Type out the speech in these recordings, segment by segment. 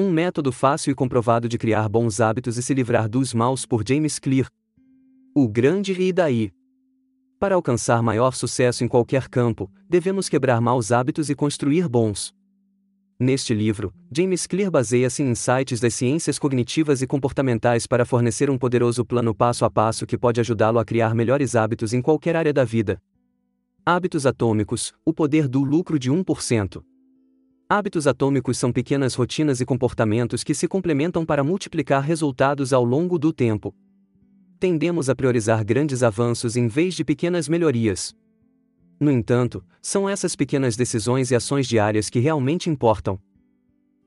Um método fácil e comprovado de criar bons hábitos e se livrar dos maus por James Clear. O grande e daí. Para alcançar maior sucesso em qualquer campo, devemos quebrar maus hábitos e construir bons. Neste livro, James Clear baseia-se em insights das ciências cognitivas e comportamentais para fornecer um poderoso plano passo a passo que pode ajudá-lo a criar melhores hábitos em qualquer área da vida. Hábitos atômicos: o poder do lucro de 1%. Hábitos atômicos são pequenas rotinas e comportamentos que se complementam para multiplicar resultados ao longo do tempo. Tendemos a priorizar grandes avanços em vez de pequenas melhorias. No entanto, são essas pequenas decisões e ações diárias que realmente importam.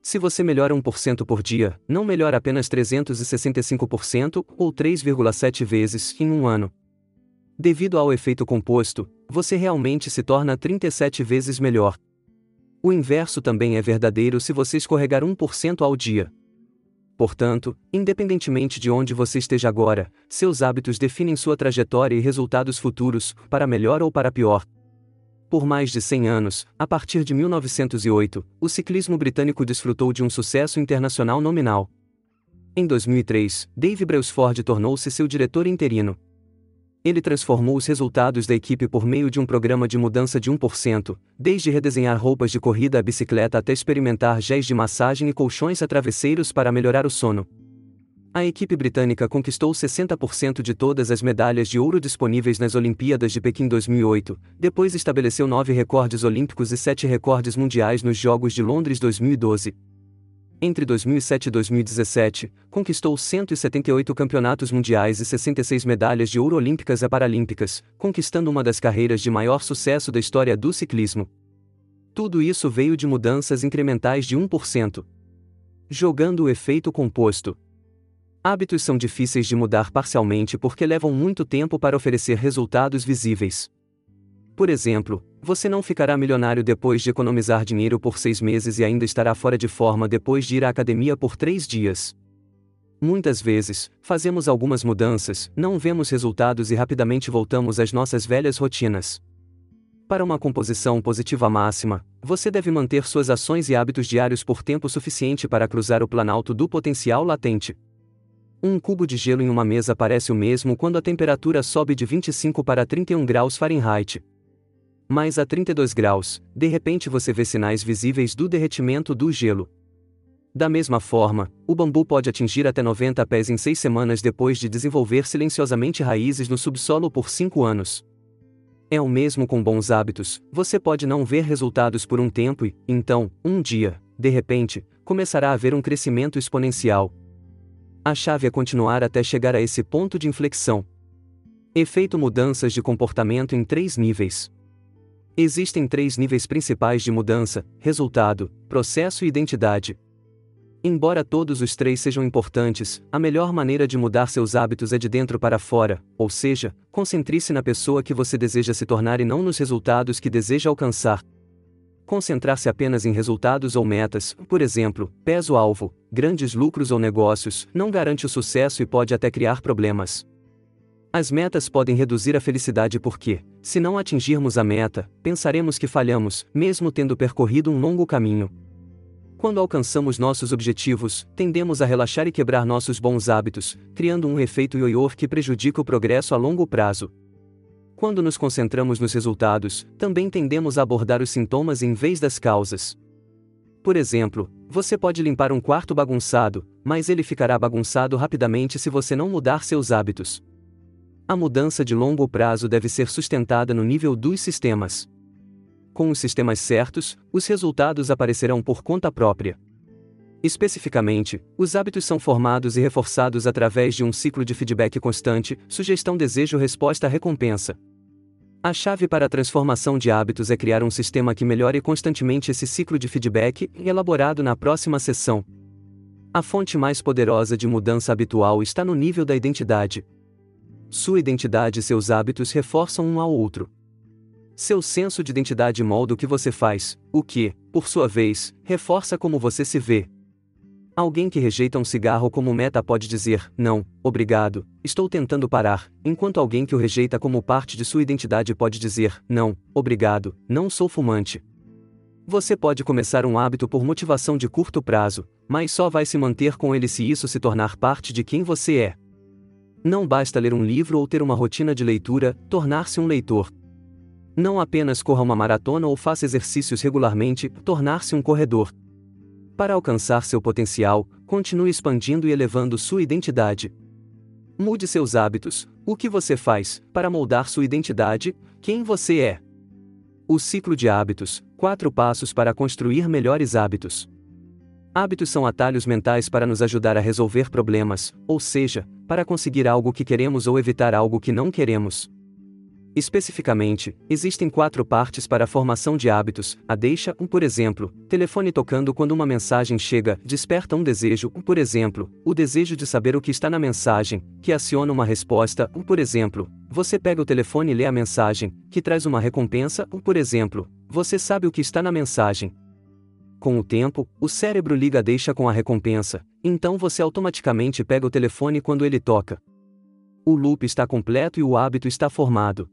Se você melhora 1% por dia, não melhora apenas 365% ou 3,7 vezes em um ano. Devido ao efeito composto, você realmente se torna 37 vezes melhor. O inverso também é verdadeiro se você escorregar 1% ao dia. Portanto, independentemente de onde você esteja agora, seus hábitos definem sua trajetória e resultados futuros, para melhor ou para pior. Por mais de 100 anos, a partir de 1908, o ciclismo britânico desfrutou de um sucesso internacional nominal. Em 2003, Dave Brailsford tornou-se seu diretor interino. Ele transformou os resultados da equipe por meio de um programa de mudança de 1%, desde redesenhar roupas de corrida à bicicleta até experimentar géis de massagem e colchões a travesseiros para melhorar o sono. A equipe britânica conquistou 60% de todas as medalhas de ouro disponíveis nas Olimpíadas de Pequim 2008, depois estabeleceu nove recordes olímpicos e sete recordes mundiais nos Jogos de Londres 2012. Entre 2007 e 2017, conquistou 178 campeonatos mundiais e 66 medalhas de ouro olímpicas e paralímpicas, conquistando uma das carreiras de maior sucesso da história do ciclismo. Tudo isso veio de mudanças incrementais de 1%. Jogando o efeito composto. Hábitos são difíceis de mudar parcialmente porque levam muito tempo para oferecer resultados visíveis. Por exemplo, você não ficará milionário depois de economizar dinheiro por seis meses e ainda estará fora de forma depois de ir à academia por três dias. Muitas vezes, fazemos algumas mudanças, não vemos resultados e rapidamente voltamos às nossas velhas rotinas. Para uma composição positiva máxima, você deve manter suas ações e hábitos diários por tempo suficiente para cruzar o planalto do potencial latente. Um cubo de gelo em uma mesa parece o mesmo quando a temperatura sobe de 25 para 31 graus Fahrenheit. Mas a 32 graus, de repente você vê sinais visíveis do derretimento do gelo. Da mesma forma, o bambu pode atingir até 90 pés em seis semanas depois de desenvolver silenciosamente raízes no subsolo por cinco anos. É o mesmo com bons hábitos, você pode não ver resultados por um tempo e, então, um dia, de repente, começará a haver um crescimento exponencial. A chave é continuar até chegar a esse ponto de inflexão. Efeito mudanças de comportamento em três níveis. Existem três níveis principais de mudança: resultado, processo e identidade. Embora todos os três sejam importantes, a melhor maneira de mudar seus hábitos é de dentro para fora, ou seja, concentre-se na pessoa que você deseja se tornar e não nos resultados que deseja alcançar. Concentrar-se apenas em resultados ou metas, por exemplo, peso-alvo, grandes lucros ou negócios, não garante o sucesso e pode até criar problemas. As metas podem reduzir a felicidade porque, se não atingirmos a meta, pensaremos que falhamos, mesmo tendo percorrido um longo caminho. Quando alcançamos nossos objetivos, tendemos a relaxar e quebrar nossos bons hábitos, criando um efeito ioiô que prejudica o progresso a longo prazo. Quando nos concentramos nos resultados, também tendemos a abordar os sintomas em vez das causas. Por exemplo, você pode limpar um quarto bagunçado, mas ele ficará bagunçado rapidamente se você não mudar seus hábitos. A mudança de longo prazo deve ser sustentada no nível dos sistemas. Com os sistemas certos, os resultados aparecerão por conta própria. Especificamente, os hábitos são formados e reforçados através de um ciclo de feedback constante, sugestão, desejo, resposta, recompensa. A chave para a transformação de hábitos é criar um sistema que melhore constantemente esse ciclo de feedback, elaborado na próxima sessão. A fonte mais poderosa de mudança habitual está no nível da identidade. Sua identidade e seus hábitos reforçam um ao outro. Seu senso de identidade molda o que você faz, o que, por sua vez, reforça como você se vê. Alguém que rejeita um cigarro como meta pode dizer: Não, obrigado, estou tentando parar, enquanto alguém que o rejeita como parte de sua identidade pode dizer: Não, obrigado, não sou fumante. Você pode começar um hábito por motivação de curto prazo, mas só vai se manter com ele se isso se tornar parte de quem você é. Não basta ler um livro ou ter uma rotina de leitura, tornar-se um leitor. Não apenas corra uma maratona ou faça exercícios regularmente, tornar-se um corredor. Para alcançar seu potencial, continue expandindo e elevando sua identidade. Mude seus hábitos, o que você faz, para moldar sua identidade, quem você é. O ciclo de hábitos: quatro passos para construir melhores hábitos. Hábitos são atalhos mentais para nos ajudar a resolver problemas, ou seja, para conseguir algo que queremos ou evitar algo que não queremos. Especificamente, existem quatro partes para a formação de hábitos: a deixa, um, por exemplo, telefone tocando quando uma mensagem chega, desperta um desejo, um, por exemplo, o desejo de saber o que está na mensagem, que aciona uma resposta, um, por exemplo, você pega o telefone e lê a mensagem, que traz uma recompensa, um, por exemplo, você sabe o que está na mensagem. Com o tempo, o cérebro liga deixa com a recompensa, então você automaticamente pega o telefone quando ele toca. O loop está completo e o hábito está formado.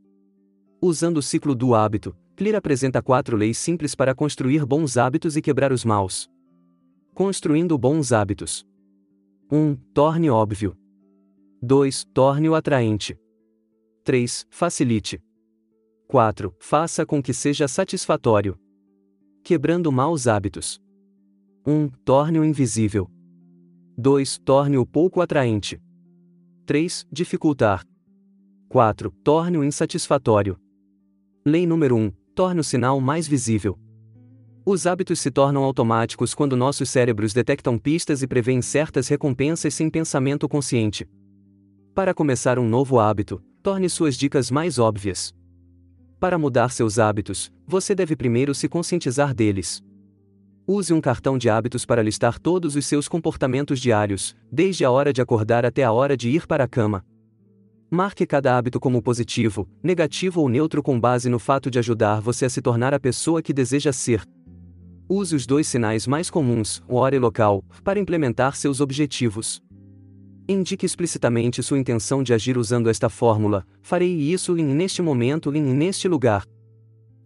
Usando o ciclo do hábito, Clear apresenta quatro leis simples para construir bons hábitos e quebrar os maus. Construindo bons hábitos. 1. Um, torne óbvio. 2. Torne-o atraente. 3. Facilite. 4. Faça com que seja satisfatório. Quebrando maus hábitos. 1. Um, torne-o invisível. 2. Torne-o pouco atraente. 3. Dificultar. 4. Torne-o insatisfatório. Lei número 1. Torne o sinal mais visível. Os hábitos se tornam automáticos quando nossos cérebros detectam pistas e prevêem certas recompensas sem pensamento consciente. Para começar um novo hábito, torne suas dicas mais óbvias. Para mudar seus hábitos, você deve primeiro se conscientizar deles. Use um cartão de hábitos para listar todos os seus comportamentos diários, desde a hora de acordar até a hora de ir para a cama. Marque cada hábito como positivo, negativo ou neutro com base no fato de ajudar você a se tornar a pessoa que deseja ser. Use os dois sinais mais comuns, hora e local, para implementar seus objetivos. Indique explicitamente sua intenção de agir usando esta fórmula: farei isso em neste momento e neste lugar.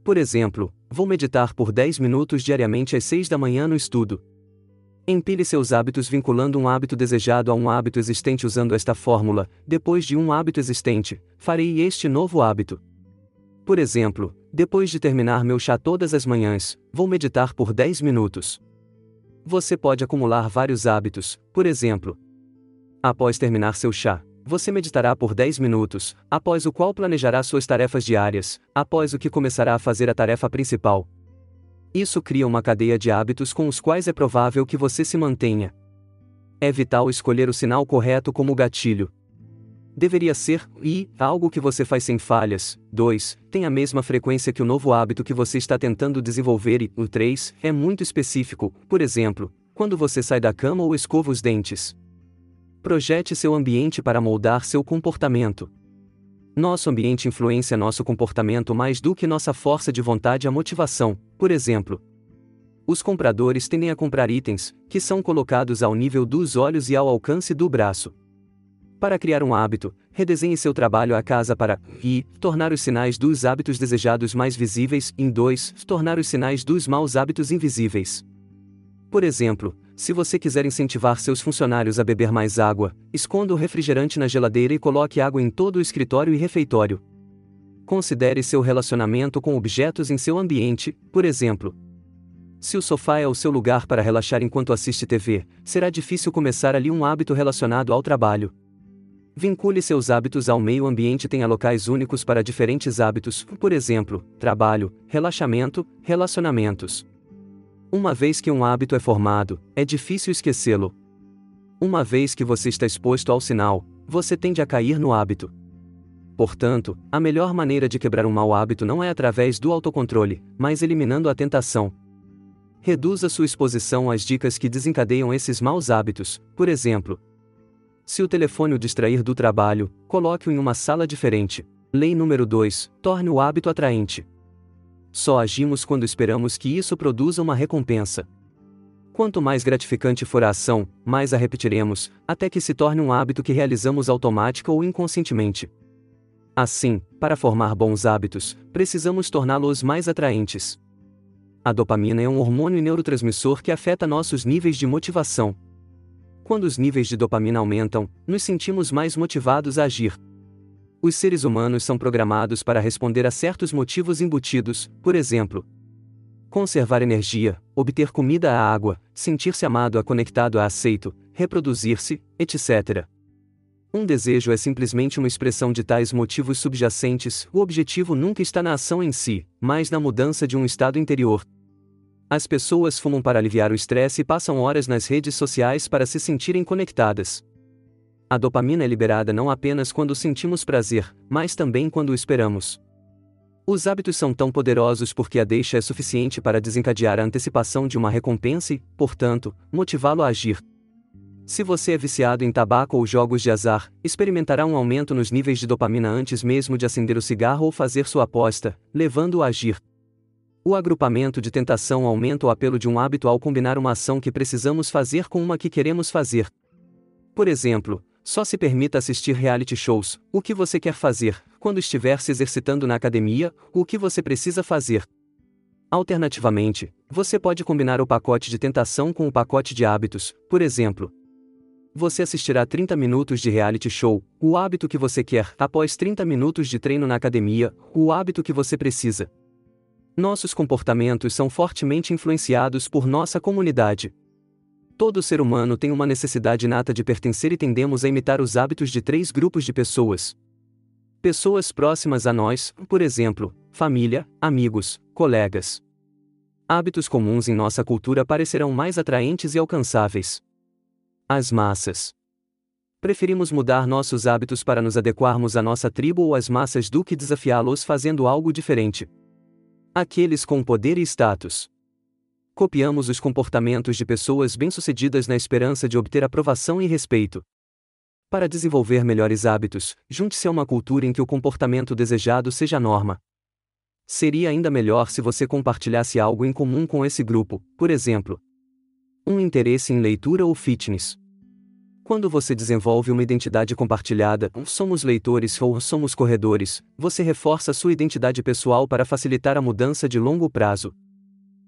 Por exemplo, vou meditar por 10 minutos diariamente às 6 da manhã no estudo. Empilhe seus hábitos vinculando um hábito desejado a um hábito existente usando esta fórmula. Depois de um hábito existente, farei este novo hábito. Por exemplo, depois de terminar meu chá todas as manhãs, vou meditar por 10 minutos. Você pode acumular vários hábitos, por exemplo, após terminar seu chá, você meditará por 10 minutos, após o qual planejará suas tarefas diárias, após o que começará a fazer a tarefa principal, isso cria uma cadeia de hábitos com os quais é provável que você se mantenha. É vital escolher o sinal correto como gatilho. Deveria ser, e, algo que você faz sem falhas. 2. Tem a mesma frequência que o novo hábito que você está tentando desenvolver e, o 3. É muito específico, por exemplo, quando você sai da cama ou escova os dentes. Projete seu ambiente para moldar seu comportamento. Nosso ambiente influencia nosso comportamento mais do que nossa força de vontade e a motivação, por exemplo. Os compradores tendem a comprar itens, que são colocados ao nível dos olhos e ao alcance do braço. Para criar um hábito, redesenhe seu trabalho à casa para e tornar os sinais dos hábitos desejados mais visíveis, em 2, tornar os sinais dos maus hábitos invisíveis. Por exemplo, se você quiser incentivar seus funcionários a beber mais água, esconda o refrigerante na geladeira e coloque água em todo o escritório e refeitório. Considere seu relacionamento com objetos em seu ambiente, por exemplo. Se o sofá é o seu lugar para relaxar enquanto assiste TV, será difícil começar ali um hábito relacionado ao trabalho. Vincule seus hábitos ao meio ambiente tenha locais únicos para diferentes hábitos, por exemplo, trabalho, relaxamento, relacionamentos. Uma vez que um hábito é formado, é difícil esquecê-lo. Uma vez que você está exposto ao sinal, você tende a cair no hábito. Portanto, a melhor maneira de quebrar um mau hábito não é através do autocontrole, mas eliminando a tentação. reduza sua exposição às dicas que desencadeiam esses maus hábitos, por exemplo. Se o telefone o distrair do trabalho, coloque-o em uma sala diferente. Lei número 2: torne o hábito atraente. Só agimos quando esperamos que isso produza uma recompensa. Quanto mais gratificante for a ação, mais a repetiremos, até que se torne um hábito que realizamos automático ou inconscientemente. Assim, para formar bons hábitos, precisamos torná-los mais atraentes. A dopamina é um hormônio neurotransmissor que afeta nossos níveis de motivação. Quando os níveis de dopamina aumentam, nos sentimos mais motivados a agir. Os seres humanos são programados para responder a certos motivos embutidos, por exemplo, conservar energia, obter comida à água, sentir-se amado a conectado a aceito, reproduzir-se, etc. Um desejo é simplesmente uma expressão de tais motivos subjacentes, o objetivo nunca está na ação em si, mas na mudança de um estado interior. As pessoas fumam para aliviar o estresse e passam horas nas redes sociais para se sentirem conectadas. A dopamina é liberada não apenas quando sentimos prazer, mas também quando o esperamos. Os hábitos são tão poderosos porque a deixa é suficiente para desencadear a antecipação de uma recompensa e, portanto, motivá-lo a agir. Se você é viciado em tabaco ou jogos de azar, experimentará um aumento nos níveis de dopamina antes mesmo de acender o cigarro ou fazer sua aposta, levando-o a agir. O agrupamento de tentação aumenta o apelo de um hábito ao combinar uma ação que precisamos fazer com uma que queremos fazer. Por exemplo, só se permita assistir reality shows, o que você quer fazer, quando estiver se exercitando na academia, o que você precisa fazer. Alternativamente, você pode combinar o pacote de tentação com o pacote de hábitos, por exemplo. Você assistirá 30 minutos de reality show, o hábito que você quer, após 30 minutos de treino na academia, o hábito que você precisa. Nossos comportamentos são fortemente influenciados por nossa comunidade. Todo ser humano tem uma necessidade inata de pertencer e tendemos a imitar os hábitos de três grupos de pessoas. Pessoas próximas a nós, por exemplo, família, amigos, colegas. Hábitos comuns em nossa cultura parecerão mais atraentes e alcançáveis. As massas. Preferimos mudar nossos hábitos para nos adequarmos à nossa tribo ou às massas do que desafiá-los fazendo algo diferente. Aqueles com poder e status copiamos os comportamentos de pessoas bem-sucedidas na esperança de obter aprovação e respeito. Para desenvolver melhores hábitos, junte-se a uma cultura em que o comportamento desejado seja a norma. Seria ainda melhor se você compartilhasse algo em comum com esse grupo, por exemplo, um interesse em leitura ou fitness. Quando você desenvolve uma identidade compartilhada, somos leitores ou somos corredores, você reforça sua identidade pessoal para facilitar a mudança de longo prazo.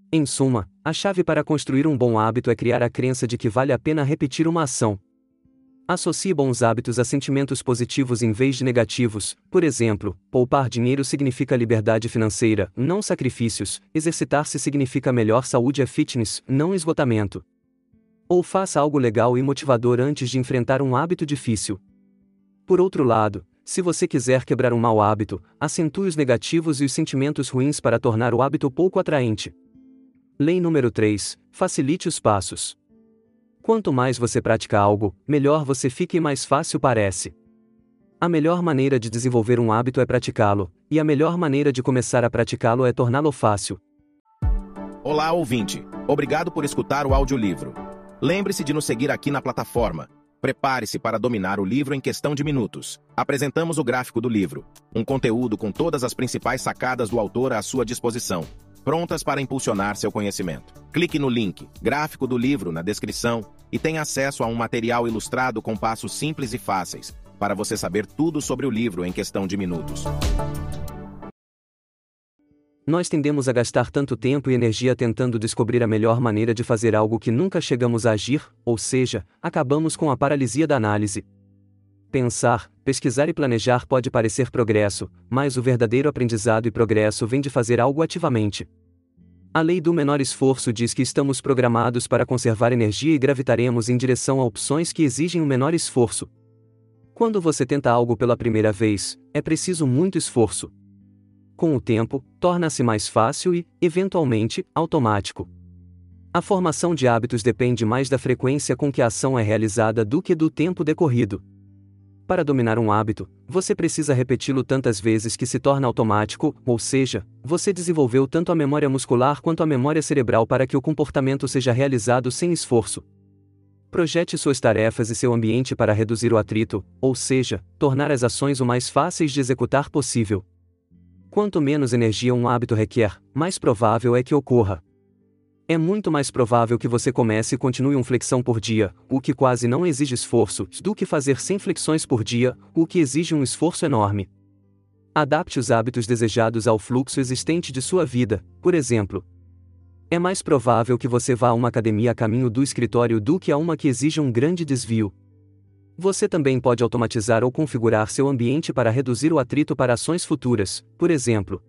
Em suma, a chave para construir um bom hábito é criar a crença de que vale a pena repetir uma ação. Associe bons hábitos a sentimentos positivos em vez de negativos, por exemplo, poupar dinheiro significa liberdade financeira, não sacrifícios, exercitar-se significa melhor saúde e fitness, não esgotamento. Ou faça algo legal e motivador antes de enfrentar um hábito difícil. Por outro lado, se você quiser quebrar um mau hábito, acentue os negativos e os sentimentos ruins para tornar o hábito pouco atraente. Lei número 3: Facilite os passos. Quanto mais você pratica algo, melhor você fica e mais fácil parece. A melhor maneira de desenvolver um hábito é praticá-lo, e a melhor maneira de começar a praticá-lo é torná-lo fácil. Olá, ouvinte. Obrigado por escutar o audiolivro. Lembre-se de nos seguir aqui na plataforma. Prepare-se para dominar o livro em questão de minutos. Apresentamos o gráfico do livro, um conteúdo com todas as principais sacadas do autor à sua disposição prontas para impulsionar seu conhecimento. Clique no link, gráfico do livro, na descrição e tenha acesso a um material ilustrado com passos simples e fáceis, para você saber tudo sobre o livro em questão de minutos. Nós tendemos a gastar tanto tempo e energia tentando descobrir a melhor maneira de fazer algo que nunca chegamos a agir, ou seja, acabamos com a paralisia da análise. Pensar, pesquisar e planejar pode parecer progresso, mas o verdadeiro aprendizado e progresso vem de fazer algo ativamente. A lei do menor esforço diz que estamos programados para conservar energia e gravitaremos em direção a opções que exigem um menor esforço. Quando você tenta algo pela primeira vez, é preciso muito esforço. Com o tempo, torna-se mais fácil e, eventualmente, automático. A formação de hábitos depende mais da frequência com que a ação é realizada do que do tempo decorrido. Para dominar um hábito, você precisa repeti-lo tantas vezes que se torna automático, ou seja, você desenvolveu tanto a memória muscular quanto a memória cerebral para que o comportamento seja realizado sem esforço. Projete suas tarefas e seu ambiente para reduzir o atrito, ou seja, tornar as ações o mais fáceis de executar possível. Quanto menos energia um hábito requer, mais provável é que ocorra. É muito mais provável que você comece e continue um flexão por dia, o que quase não exige esforço, do que fazer 100 flexões por dia, o que exige um esforço enorme. Adapte os hábitos desejados ao fluxo existente de sua vida, por exemplo. É mais provável que você vá a uma academia a caminho do escritório do que a uma que exija um grande desvio. Você também pode automatizar ou configurar seu ambiente para reduzir o atrito para ações futuras, por exemplo,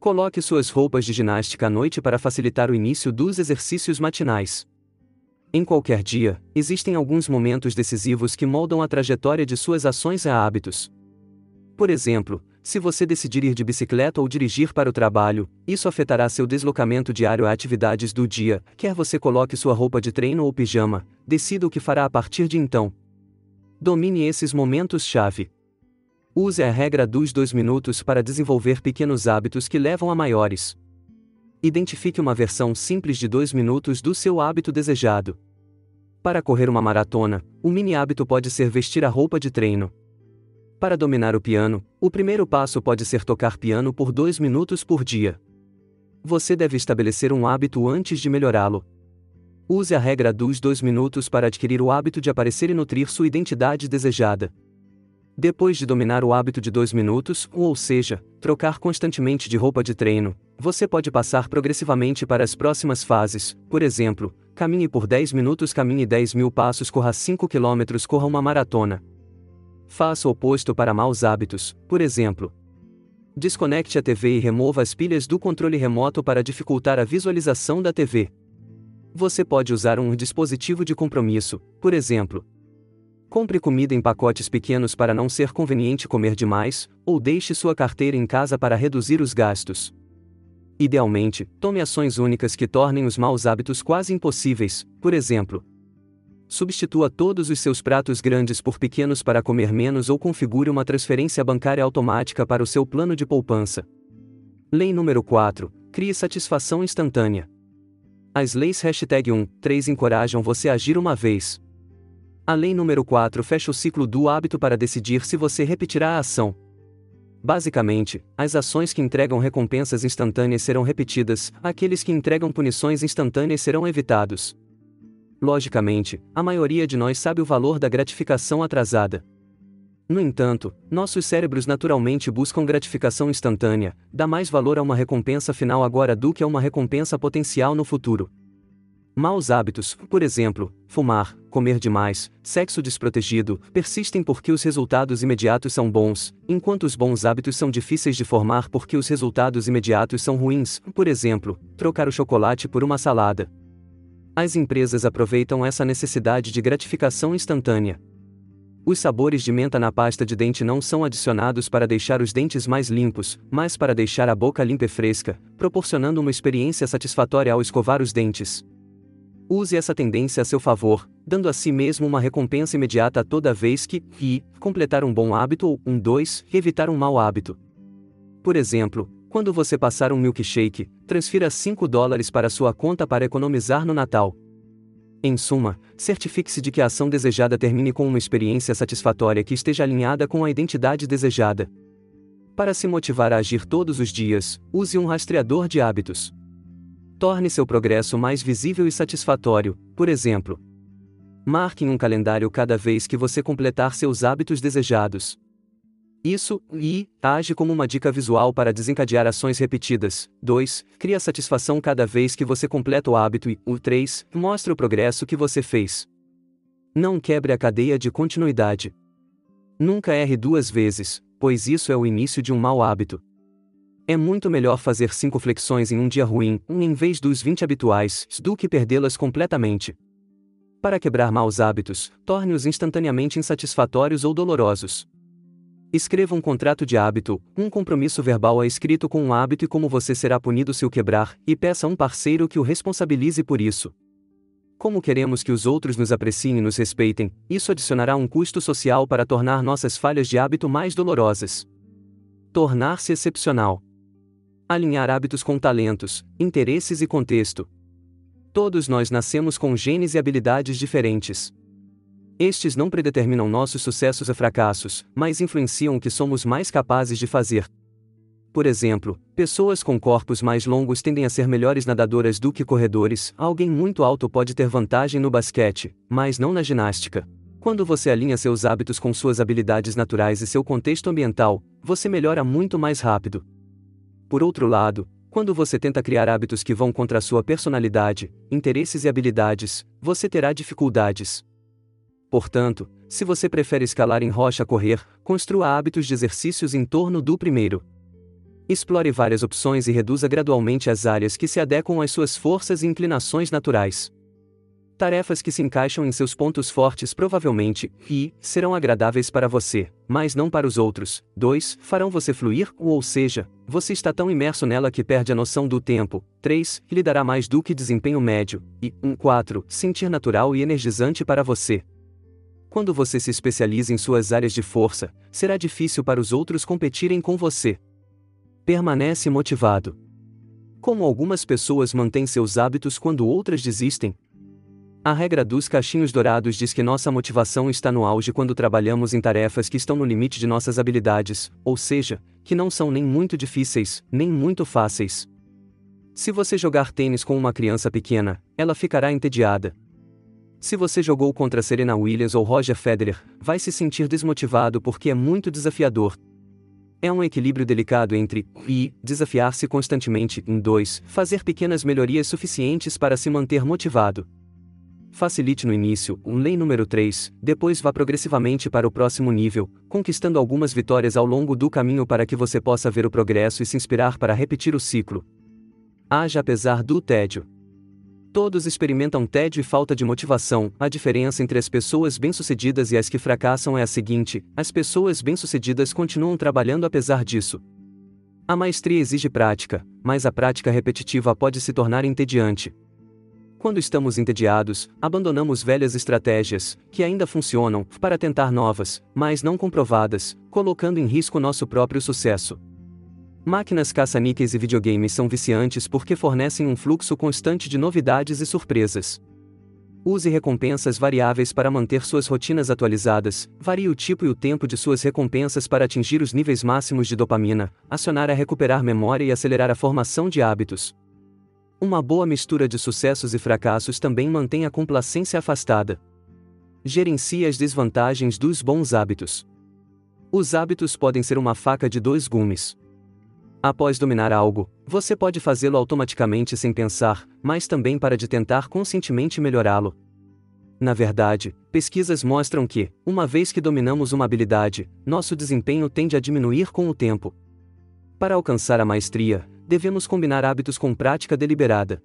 Coloque suas roupas de ginástica à noite para facilitar o início dos exercícios matinais. Em qualquer dia, existem alguns momentos decisivos que moldam a trajetória de suas ações e hábitos. Por exemplo, se você decidir ir de bicicleta ou dirigir para o trabalho, isso afetará seu deslocamento diário a atividades do dia, quer você coloque sua roupa de treino ou pijama, decida o que fará a partir de então. Domine esses momentos-chave. Use a regra dos dois minutos para desenvolver pequenos hábitos que levam a maiores. Identifique uma versão simples de dois minutos do seu hábito desejado. Para correr uma maratona, o mini hábito pode ser vestir a roupa de treino. Para dominar o piano, o primeiro passo pode ser tocar piano por dois minutos por dia. Você deve estabelecer um hábito antes de melhorá-lo. Use a regra dos dois minutos para adquirir o hábito de aparecer e nutrir sua identidade desejada. Depois de dominar o hábito de dois minutos, ou seja, trocar constantemente de roupa de treino, você pode passar progressivamente para as próximas fases, por exemplo, caminhe por 10 minutos, caminhe 10 mil passos, corra 5 km, corra uma maratona. Faça o oposto para maus hábitos, por exemplo. Desconecte a TV e remova as pilhas do controle remoto para dificultar a visualização da TV. Você pode usar um dispositivo de compromisso, por exemplo, Compre comida em pacotes pequenos para não ser conveniente comer demais, ou deixe sua carteira em casa para reduzir os gastos. Idealmente, tome ações únicas que tornem os maus hábitos quase impossíveis, por exemplo. Substitua todos os seus pratos grandes por pequenos para comer menos ou configure uma transferência bancária automática para o seu plano de poupança. Lei número 4. Crie satisfação instantânea. As leis hashtag 1, 3 encorajam você a agir uma vez, a lei número 4 fecha o ciclo do hábito para decidir se você repetirá a ação. Basicamente, as ações que entregam recompensas instantâneas serão repetidas, aqueles que entregam punições instantâneas serão evitados. Logicamente, a maioria de nós sabe o valor da gratificação atrasada. No entanto, nossos cérebros naturalmente buscam gratificação instantânea, dá mais valor a uma recompensa final agora do que a uma recompensa potencial no futuro. Maus hábitos, por exemplo, fumar, comer demais, sexo desprotegido, persistem porque os resultados imediatos são bons, enquanto os bons hábitos são difíceis de formar porque os resultados imediatos são ruins, por exemplo, trocar o chocolate por uma salada. As empresas aproveitam essa necessidade de gratificação instantânea. Os sabores de menta na pasta de dente não são adicionados para deixar os dentes mais limpos, mas para deixar a boca limpa e fresca, proporcionando uma experiência satisfatória ao escovar os dentes. Use essa tendência a seu favor, dando a si mesmo uma recompensa imediata toda vez que, e, completar um bom hábito ou, um 2, evitar um mau hábito. Por exemplo, quando você passar um milkshake, transfira 5 dólares para sua conta para economizar no Natal. Em suma, certifique-se de que a ação desejada termine com uma experiência satisfatória que esteja alinhada com a identidade desejada. Para se motivar a agir todos os dias, use um rastreador de hábitos. Torne seu progresso mais visível e satisfatório, por exemplo. Marque em um calendário cada vez que você completar seus hábitos desejados. Isso, e, age como uma dica visual para desencadear ações repetidas. 2. Cria satisfação cada vez que você completa o hábito e, o 3. Mostre o progresso que você fez. Não quebre a cadeia de continuidade. Nunca erre duas vezes, pois isso é o início de um mau hábito. É muito melhor fazer 5 flexões em um dia ruim, um em vez dos 20 habituais, do que perdê-las completamente. Para quebrar maus hábitos, torne-os instantaneamente insatisfatórios ou dolorosos. Escreva um contrato de hábito, um compromisso verbal é escrito com um hábito e como você será punido se o quebrar, e peça a um parceiro que o responsabilize por isso. Como queremos que os outros nos apreciem e nos respeitem, isso adicionará um custo social para tornar nossas falhas de hábito mais dolorosas. Tornar-se excepcional. Alinhar hábitos com talentos, interesses e contexto. Todos nós nascemos com genes e habilidades diferentes. Estes não predeterminam nossos sucessos e fracassos, mas influenciam o que somos mais capazes de fazer. Por exemplo, pessoas com corpos mais longos tendem a ser melhores nadadoras do que corredores, alguém muito alto pode ter vantagem no basquete, mas não na ginástica. Quando você alinha seus hábitos com suas habilidades naturais e seu contexto ambiental, você melhora muito mais rápido. Por outro lado, quando você tenta criar hábitos que vão contra a sua personalidade, interesses e habilidades, você terá dificuldades. Portanto, se você prefere escalar em rocha a correr, construa hábitos de exercícios em torno do primeiro. Explore várias opções e reduza gradualmente as áreas que se adequam às suas forças e inclinações naturais. Tarefas que se encaixam em seus pontos fortes provavelmente, e, serão agradáveis para você, mas não para os outros. 2. Farão você fluir, ou seja, você está tão imerso nela que perde a noção do tempo. 3. Lhe dará mais do que desempenho médio. E, 1. 4. Sentir natural e energizante para você. Quando você se especializa em suas áreas de força, será difícil para os outros competirem com você permanece motivado. Como algumas pessoas mantêm seus hábitos quando outras desistem? A regra dos cachinhos dourados diz que nossa motivação está no auge quando trabalhamos em tarefas que estão no limite de nossas habilidades, ou seja, que não são nem muito difíceis, nem muito fáceis. Se você jogar tênis com uma criança pequena, ela ficará entediada. Se você jogou contra Serena Williams ou Roger Federer, vai se sentir desmotivado porque é muito desafiador, é um equilíbrio delicado entre e desafiar-se constantemente em dois, fazer pequenas melhorias suficientes para se manter motivado. Facilite no início, um lei número 3, depois vá progressivamente para o próximo nível, conquistando algumas vitórias ao longo do caminho para que você possa ver o progresso e se inspirar para repetir o ciclo. Haja apesar do tédio. Todos experimentam tédio e falta de motivação. A diferença entre as pessoas bem-sucedidas e as que fracassam é a seguinte: as pessoas bem-sucedidas continuam trabalhando apesar disso. A maestria exige prática, mas a prática repetitiva pode se tornar entediante. Quando estamos entediados, abandonamos velhas estratégias, que ainda funcionam, para tentar novas, mas não comprovadas, colocando em risco nosso próprio sucesso. Máquinas caça-níqueis e videogames são viciantes porque fornecem um fluxo constante de novidades e surpresas. Use recompensas variáveis para manter suas rotinas atualizadas, varie o tipo e o tempo de suas recompensas para atingir os níveis máximos de dopamina, acionar a recuperar memória e acelerar a formação de hábitos. Uma boa mistura de sucessos e fracassos também mantém a complacência afastada. Gerencie as desvantagens dos bons hábitos. Os hábitos podem ser uma faca de dois gumes. Após dominar algo, você pode fazê-lo automaticamente sem pensar, mas também para de tentar conscientemente melhorá-lo. Na verdade, pesquisas mostram que, uma vez que dominamos uma habilidade, nosso desempenho tende a diminuir com o tempo. Para alcançar a maestria, devemos combinar hábitos com prática deliberada.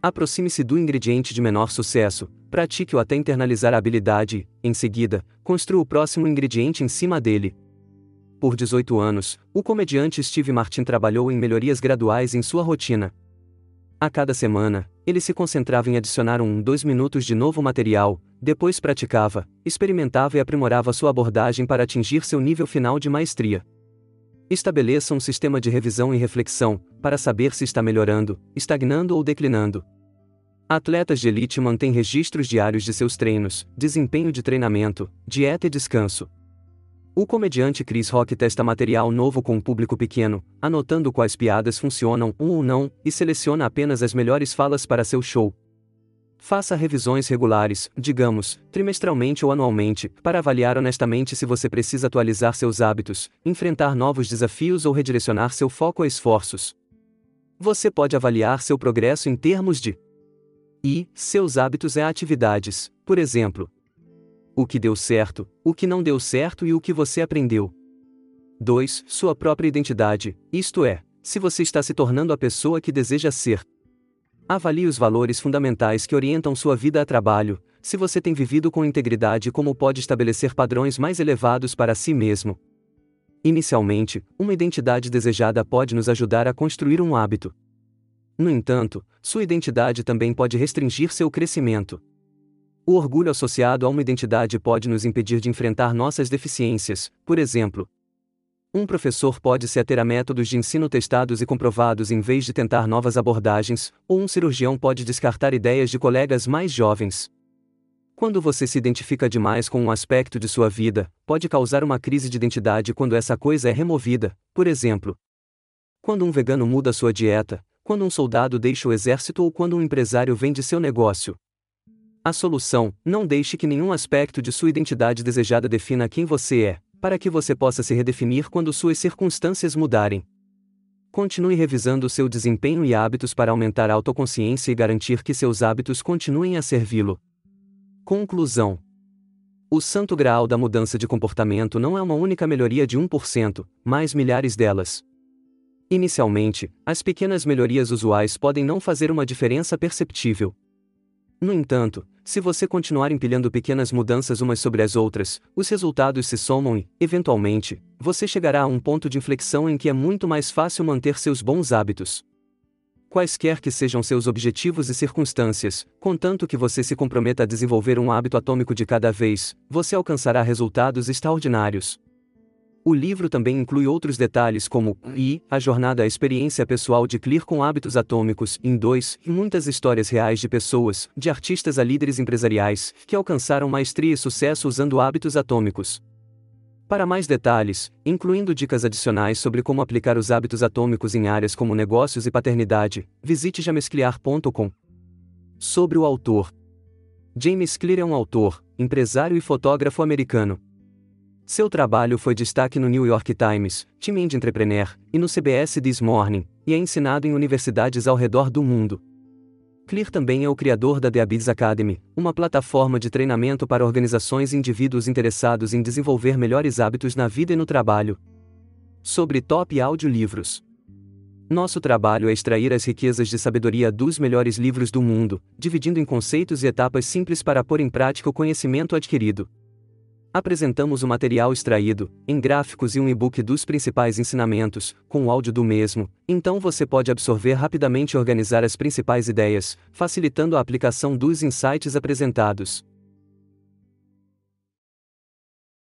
Aproxime-se do ingrediente de menor sucesso, pratique-o até internalizar a habilidade em seguida, construa o próximo ingrediente em cima dele. Por 18 anos, o comediante Steve Martin trabalhou em melhorias graduais em sua rotina. A cada semana, ele se concentrava em adicionar um, dois minutos de novo material, depois praticava, experimentava e aprimorava sua abordagem para atingir seu nível final de maestria. Estabeleça um sistema de revisão e reflexão, para saber se está melhorando, estagnando ou declinando. Atletas de elite mantêm registros diários de seus treinos, desempenho de treinamento, dieta e descanso. O comediante Chris Rock testa material novo com um público pequeno, anotando quais piadas funcionam um ou não, e seleciona apenas as melhores falas para seu show. Faça revisões regulares, digamos, trimestralmente ou anualmente, para avaliar honestamente se você precisa atualizar seus hábitos, enfrentar novos desafios ou redirecionar seu foco a esforços. Você pode avaliar seu progresso em termos de e seus hábitos e atividades, por exemplo, o que deu certo, o que não deu certo e o que você aprendeu. 2. Sua própria identidade, isto é, se você está se tornando a pessoa que deseja ser. Avalie os valores fundamentais que orientam sua vida a trabalho, se você tem vivido com integridade como pode estabelecer padrões mais elevados para si mesmo. Inicialmente, uma identidade desejada pode nos ajudar a construir um hábito. No entanto, sua identidade também pode restringir seu crescimento. O orgulho associado a uma identidade pode nos impedir de enfrentar nossas deficiências, por exemplo. Um professor pode se ater a métodos de ensino testados e comprovados em vez de tentar novas abordagens, ou um cirurgião pode descartar ideias de colegas mais jovens. Quando você se identifica demais com um aspecto de sua vida, pode causar uma crise de identidade quando essa coisa é removida, por exemplo. Quando um vegano muda sua dieta, quando um soldado deixa o exército ou quando um empresário vende seu negócio. A solução: não deixe que nenhum aspecto de sua identidade desejada defina quem você é, para que você possa se redefinir quando suas circunstâncias mudarem. Continue revisando seu desempenho e hábitos para aumentar a autoconsciência e garantir que seus hábitos continuem a servi-lo. Conclusão: O santo graal da mudança de comportamento não é uma única melhoria de 1%, mas milhares delas. Inicialmente, as pequenas melhorias usuais podem não fazer uma diferença perceptível. No entanto, se você continuar empilhando pequenas mudanças umas sobre as outras, os resultados se somam e, eventualmente, você chegará a um ponto de inflexão em que é muito mais fácil manter seus bons hábitos. Quaisquer que sejam seus objetivos e circunstâncias, contanto que você se comprometa a desenvolver um hábito atômico de cada vez, você alcançará resultados extraordinários. O livro também inclui outros detalhes como I, a jornada à experiência pessoal de Clear com hábitos atômicos, em 2, e muitas histórias reais de pessoas, de artistas a líderes empresariais, que alcançaram maestria e sucesso usando hábitos atômicos. Para mais detalhes, incluindo dicas adicionais sobre como aplicar os hábitos atômicos em áreas como negócios e paternidade, visite jamesclear.com. Sobre o autor. James Clear é um autor, empresário e fotógrafo americano. Seu trabalho foi destaque no New York Times, Time End Entrepreneur, e no CBS This Morning, e é ensinado em universidades ao redor do mundo. Clear também é o criador da The Abyss Academy, uma plataforma de treinamento para organizações e indivíduos interessados em desenvolver melhores hábitos na vida e no trabalho. Sobre Top Audiolivros. Nosso trabalho é extrair as riquezas de sabedoria dos melhores livros do mundo, dividindo em conceitos e etapas simples para pôr em prática o conhecimento adquirido. Apresentamos o material extraído, em gráficos e um e-book dos principais ensinamentos, com o áudio do mesmo, então você pode absorver rapidamente e organizar as principais ideias, facilitando a aplicação dos insights apresentados.